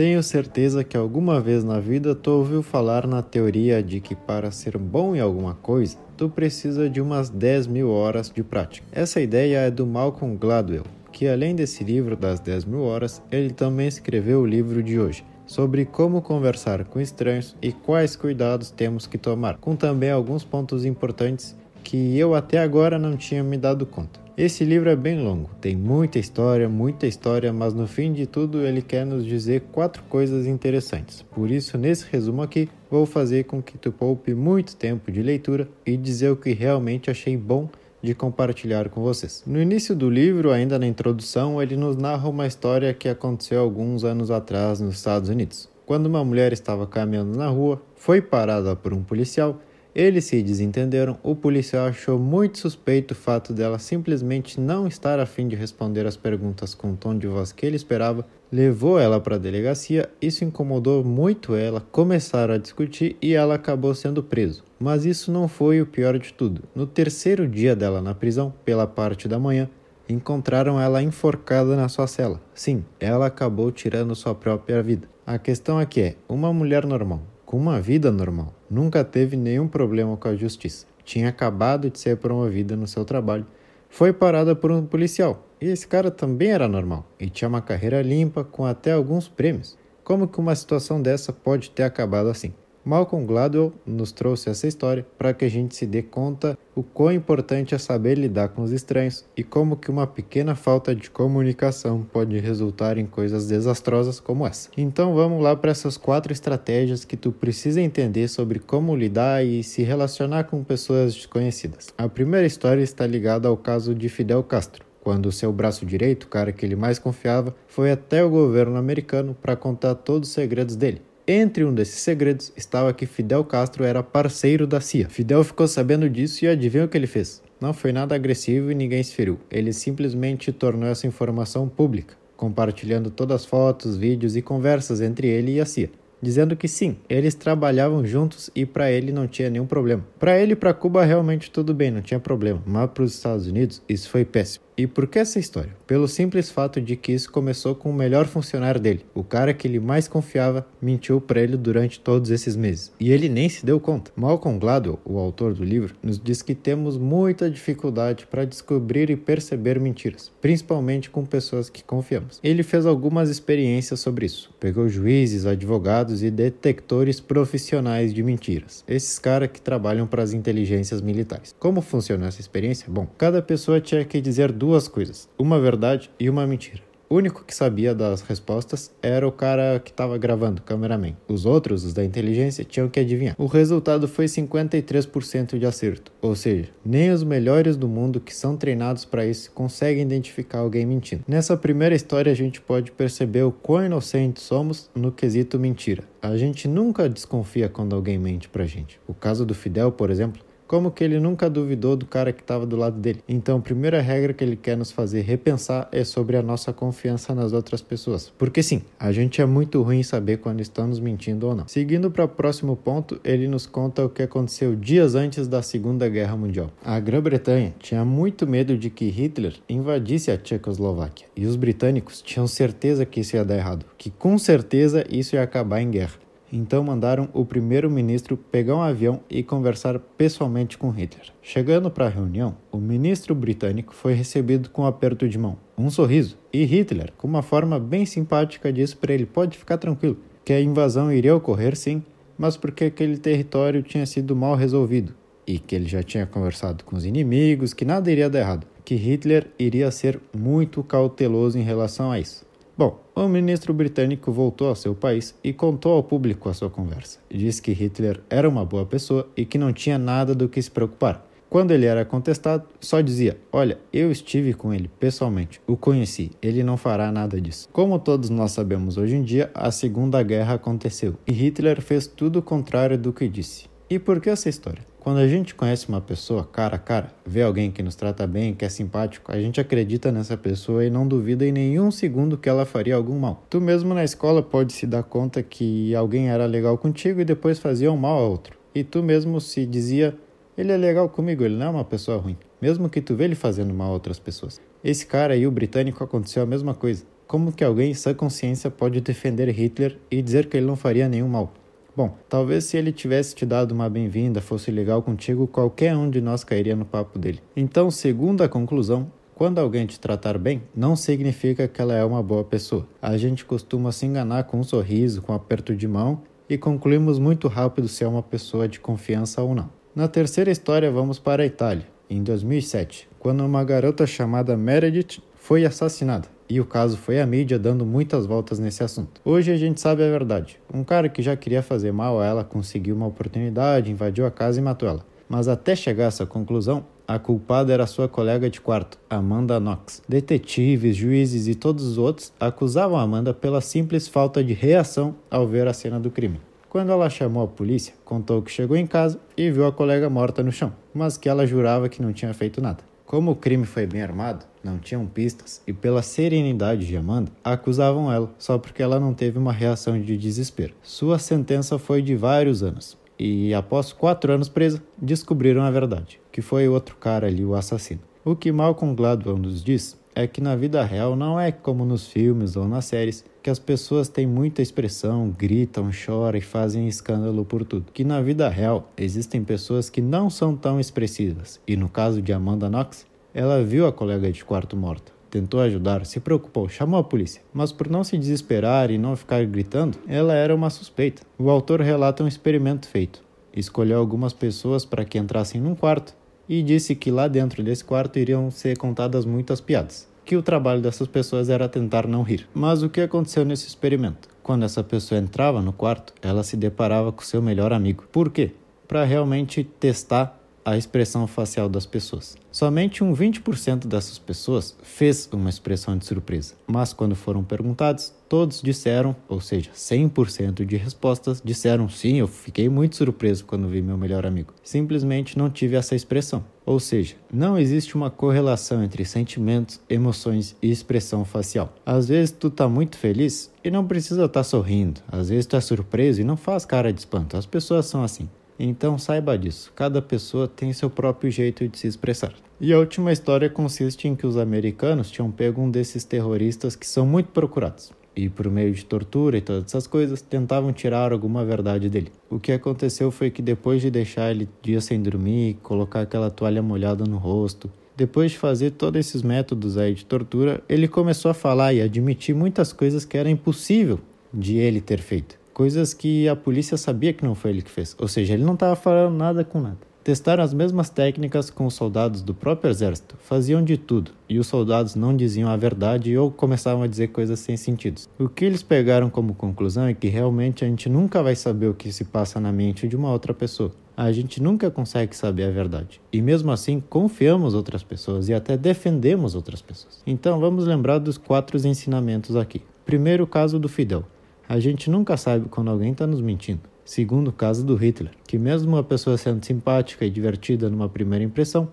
Tenho certeza que alguma vez na vida tu ouviu falar na teoria de que para ser bom em alguma coisa, tu precisa de umas 10 mil horas de prática. Essa ideia é do Malcolm Gladwell, que além desse livro das 10 mil horas, ele também escreveu o livro de hoje, sobre como conversar com estranhos e quais cuidados temos que tomar, com também alguns pontos importantes que eu até agora não tinha me dado conta. Esse livro é bem longo, tem muita história, muita história, mas no fim de tudo ele quer nos dizer quatro coisas interessantes. Por isso, nesse resumo aqui, vou fazer com que tu poupe muito tempo de leitura e dizer o que realmente achei bom de compartilhar com vocês. No início do livro, ainda na introdução, ele nos narra uma história que aconteceu alguns anos atrás nos Estados Unidos. Quando uma mulher estava caminhando na rua, foi parada por um policial eles se desentenderam. O policial achou muito suspeito o fato dela simplesmente não estar a fim de responder as perguntas com o tom de voz que ele esperava. Levou ela para a delegacia, isso incomodou muito ela. Começaram a discutir e ela acabou sendo preso. Mas isso não foi o pior de tudo. No terceiro dia dela na prisão, pela parte da manhã, encontraram ela enforcada na sua cela. Sim, ela acabou tirando sua própria vida. A questão aqui é: uma mulher normal, com uma vida normal. Nunca teve nenhum problema com a justiça. Tinha acabado de ser promovida no seu trabalho. Foi parada por um policial. E esse cara também era normal e tinha uma carreira limpa com até alguns prêmios. Como que uma situação dessa pode ter acabado assim? Malcolm Gladwell nos trouxe essa história para que a gente se dê conta o quão importante é saber lidar com os estranhos e como que uma pequena falta de comunicação pode resultar em coisas desastrosas como essa. Então vamos lá para essas quatro estratégias que tu precisa entender sobre como lidar e se relacionar com pessoas desconhecidas. A primeira história está ligada ao caso de Fidel Castro quando seu braço direito, o cara que ele mais confiava, foi até o governo americano para contar todos os segredos dele. Entre um desses segredos estava que Fidel Castro era parceiro da CIA. Fidel ficou sabendo disso e adivinha o que ele fez? Não foi nada agressivo e ninguém se feriu. Ele simplesmente tornou essa informação pública, compartilhando todas as fotos, vídeos e conversas entre ele e a CIA dizendo que sim, eles trabalhavam juntos e para ele não tinha nenhum problema. Para ele e para Cuba realmente tudo bem, não tinha problema, mas para os Estados Unidos isso foi péssimo. E por que essa história? Pelo simples fato de que isso começou com o melhor funcionário dele, o cara que ele mais confiava, mentiu para ele durante todos esses meses. E ele nem se deu conta. Malcolm Gladwell, o autor do livro, nos diz que temos muita dificuldade para descobrir e perceber mentiras, principalmente com pessoas que confiamos. Ele fez algumas experiências sobre isso. Pegou juízes, advogados e detectores profissionais de mentiras. Esses caras que trabalham para as inteligências militares. Como funciona essa experiência? Bom, cada pessoa tinha que dizer duas duas coisas, uma verdade e uma mentira. O único que sabia das respostas era o cara que estava gravando, o cameraman. Os outros, os da inteligência, tinham que adivinhar. O resultado foi 53% de acerto, ou seja, nem os melhores do mundo que são treinados para isso conseguem identificar alguém mentindo. Nessa primeira história, a gente pode perceber o quão inocentes somos no quesito mentira. A gente nunca desconfia quando alguém mente pra gente. O caso do Fidel, por exemplo, como que ele nunca duvidou do cara que estava do lado dele. Então, a primeira regra que ele quer nos fazer repensar é sobre a nossa confiança nas outras pessoas. Porque sim, a gente é muito ruim em saber quando estamos mentindo ou não. Seguindo para o próximo ponto, ele nos conta o que aconteceu dias antes da Segunda Guerra Mundial. A Grã-Bretanha tinha muito medo de que Hitler invadisse a Tchecoslováquia, e os britânicos tinham certeza que isso ia dar errado, que com certeza isso ia acabar em guerra. Então mandaram o primeiro-ministro pegar um avião e conversar pessoalmente com Hitler. Chegando para a reunião, o ministro britânico foi recebido com um aperto de mão, um sorriso, e Hitler, com uma forma bem simpática, disse para ele: pode ficar tranquilo, que a invasão iria ocorrer sim, mas porque aquele território tinha sido mal resolvido e que ele já tinha conversado com os inimigos, que nada iria dar errado, que Hitler iria ser muito cauteloso em relação a isso. Bom, o ministro britânico voltou ao seu país e contou ao público a sua conversa. Disse que Hitler era uma boa pessoa e que não tinha nada do que se preocupar. Quando ele era contestado, só dizia: Olha, eu estive com ele pessoalmente, o conheci, ele não fará nada disso. Como todos nós sabemos hoje em dia, a Segunda Guerra aconteceu e Hitler fez tudo o contrário do que disse. E por que essa história? Quando a gente conhece uma pessoa cara a cara, vê alguém que nos trata bem, que é simpático, a gente acredita nessa pessoa e não duvida em nenhum segundo que ela faria algum mal. Tu mesmo na escola pode se dar conta que alguém era legal contigo e depois fazia um mal a outro. E tu mesmo se dizia, ele é legal comigo, ele não é uma pessoa ruim. Mesmo que tu vê ele fazendo mal a outras pessoas. Esse cara aí, o britânico, aconteceu a mesma coisa. Como que alguém em sã consciência pode defender Hitler e dizer que ele não faria nenhum mal? Bom, talvez se ele tivesse te dado uma bem-vinda, fosse legal contigo, qualquer um de nós cairia no papo dele. Então, segundo a conclusão, quando alguém te tratar bem, não significa que ela é uma boa pessoa. A gente costuma se enganar com um sorriso, com um aperto de mão e concluímos muito rápido se é uma pessoa de confiança ou não. Na terceira história, vamos para a Itália, em 2007, quando uma garota chamada Meredith foi assassinada. E o caso foi a mídia dando muitas voltas nesse assunto. Hoje a gente sabe a verdade. Um cara que já queria fazer mal a ela conseguiu uma oportunidade, invadiu a casa e matou ela. Mas até chegar a essa conclusão, a culpada era sua colega de quarto, Amanda Knox. Detetives, juízes e todos os outros acusavam Amanda pela simples falta de reação ao ver a cena do crime. Quando ela chamou a polícia, contou que chegou em casa e viu a colega morta no chão, mas que ela jurava que não tinha feito nada. Como o crime foi bem armado, não tinham pistas e, pela serenidade de Amanda, acusavam ela só porque ela não teve uma reação de desespero. Sua sentença foi de vários anos, e após quatro anos presa, descobriram a verdade, que foi outro cara ali o assassino. O que Malcolm Gladwell nos diz é que na vida real não é como nos filmes ou nas séries, que as pessoas têm muita expressão, gritam, choram e fazem escândalo por tudo. Que na vida real existem pessoas que não são tão expressivas, e no caso de Amanda Knox, ela viu a colega de quarto morta tentou ajudar, se preocupou, chamou a polícia, mas por não se desesperar e não ficar gritando, ela era uma suspeita. O autor relata um experimento feito. Escolheu algumas pessoas para que entrassem num quarto e disse que lá dentro desse quarto iriam ser contadas muitas piadas. Que o trabalho dessas pessoas era tentar não rir. Mas o que aconteceu nesse experimento? Quando essa pessoa entrava no quarto, ela se deparava com seu melhor amigo. Por quê? Para realmente testar a expressão facial das pessoas. Somente um 20% dessas pessoas fez uma expressão de surpresa, mas quando foram perguntados, todos disseram, ou seja, 100% de respostas disseram sim, eu fiquei muito surpreso quando vi meu melhor amigo. Simplesmente não tive essa expressão. Ou seja, não existe uma correlação entre sentimentos, emoções e expressão facial. Às vezes tu tá muito feliz e não precisa estar tá sorrindo. Às vezes tu é surpreso e não faz cara de espanto. As pessoas são assim. Então saiba disso, cada pessoa tem seu próprio jeito de se expressar. E a última história consiste em que os americanos tinham pego um desses terroristas que são muito procurados. E por meio de tortura e todas essas coisas, tentavam tirar alguma verdade dele. O que aconteceu foi que depois de deixar ele dias sem dormir, colocar aquela toalha molhada no rosto, depois de fazer todos esses métodos aí de tortura, ele começou a falar e admitir muitas coisas que era impossível de ele ter feito coisas que a polícia sabia que não foi ele que fez. Ou seja, ele não estava falando nada com nada. Testaram as mesmas técnicas com os soldados do próprio exército, faziam de tudo, e os soldados não diziam a verdade ou começavam a dizer coisas sem sentido. O que eles pegaram como conclusão é que realmente a gente nunca vai saber o que se passa na mente de uma outra pessoa. A gente nunca consegue saber a verdade. E mesmo assim, confiamos outras pessoas e até defendemos outras pessoas. Então vamos lembrar dos quatro ensinamentos aqui. Primeiro, o caso do Fidel. A gente nunca sabe quando alguém está nos mentindo. Segundo o caso do Hitler, que mesmo uma pessoa sendo simpática e divertida numa primeira impressão,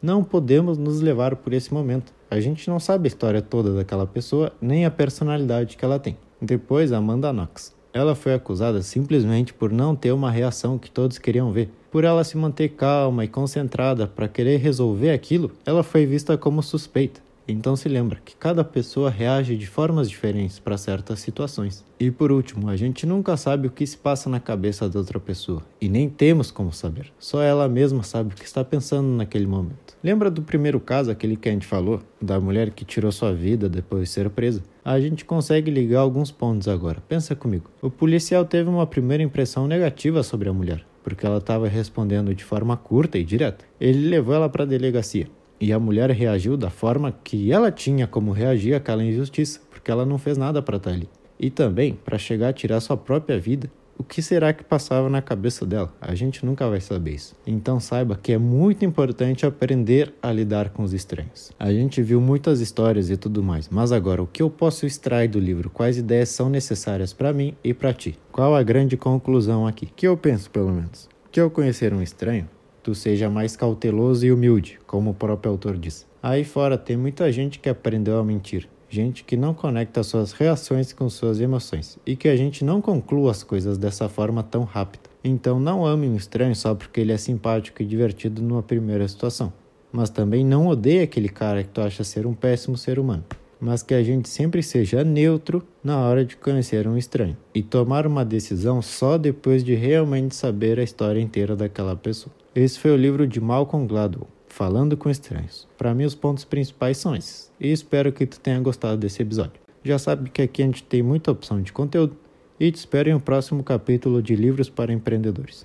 não podemos nos levar por esse momento. A gente não sabe a história toda daquela pessoa, nem a personalidade que ela tem. Depois, Amanda Knox. Ela foi acusada simplesmente por não ter uma reação que todos queriam ver. Por ela se manter calma e concentrada para querer resolver aquilo, ela foi vista como suspeita. Então se lembra que cada pessoa reage de formas diferentes para certas situações. E por último, a gente nunca sabe o que se passa na cabeça da outra pessoa e nem temos como saber. Só ela mesma sabe o que está pensando naquele momento. Lembra do primeiro caso, aquele que a gente falou, da mulher que tirou sua vida depois de ser presa? A gente consegue ligar alguns pontos agora. Pensa comigo. O policial teve uma primeira impressão negativa sobre a mulher, porque ela estava respondendo de forma curta e direta. Ele levou ela para a delegacia. E a mulher reagiu da forma que ela tinha como reagir àquela injustiça, porque ela não fez nada para estar ali. E também, para chegar a tirar sua própria vida, o que será que passava na cabeça dela? A gente nunca vai saber isso. Então saiba que é muito importante aprender a lidar com os estranhos. A gente viu muitas histórias e tudo mais, mas agora o que eu posso extrair do livro? Quais ideias são necessárias para mim e para ti? Qual a grande conclusão aqui? Que eu penso, pelo menos. Que ao conhecer um estranho, tu seja mais cauteloso e humilde, como o próprio autor diz. Aí fora tem muita gente que aprendeu a mentir, gente que não conecta suas reações com suas emoções e que a gente não conclua as coisas dessa forma tão rápida. Então não ame um estranho só porque ele é simpático e divertido numa primeira situação, mas também não odeie aquele cara que tu acha ser um péssimo ser humano. Mas que a gente sempre seja neutro na hora de conhecer um estranho e tomar uma decisão só depois de realmente saber a história inteira daquela pessoa. Esse foi o livro de Malcolm Gladwell, Falando com Estranhos. Para mim, os pontos principais são esses, e espero que tu tenha gostado desse episódio. Já sabe que aqui a gente tem muita opção de conteúdo e te espero em um próximo capítulo de Livros para Empreendedores.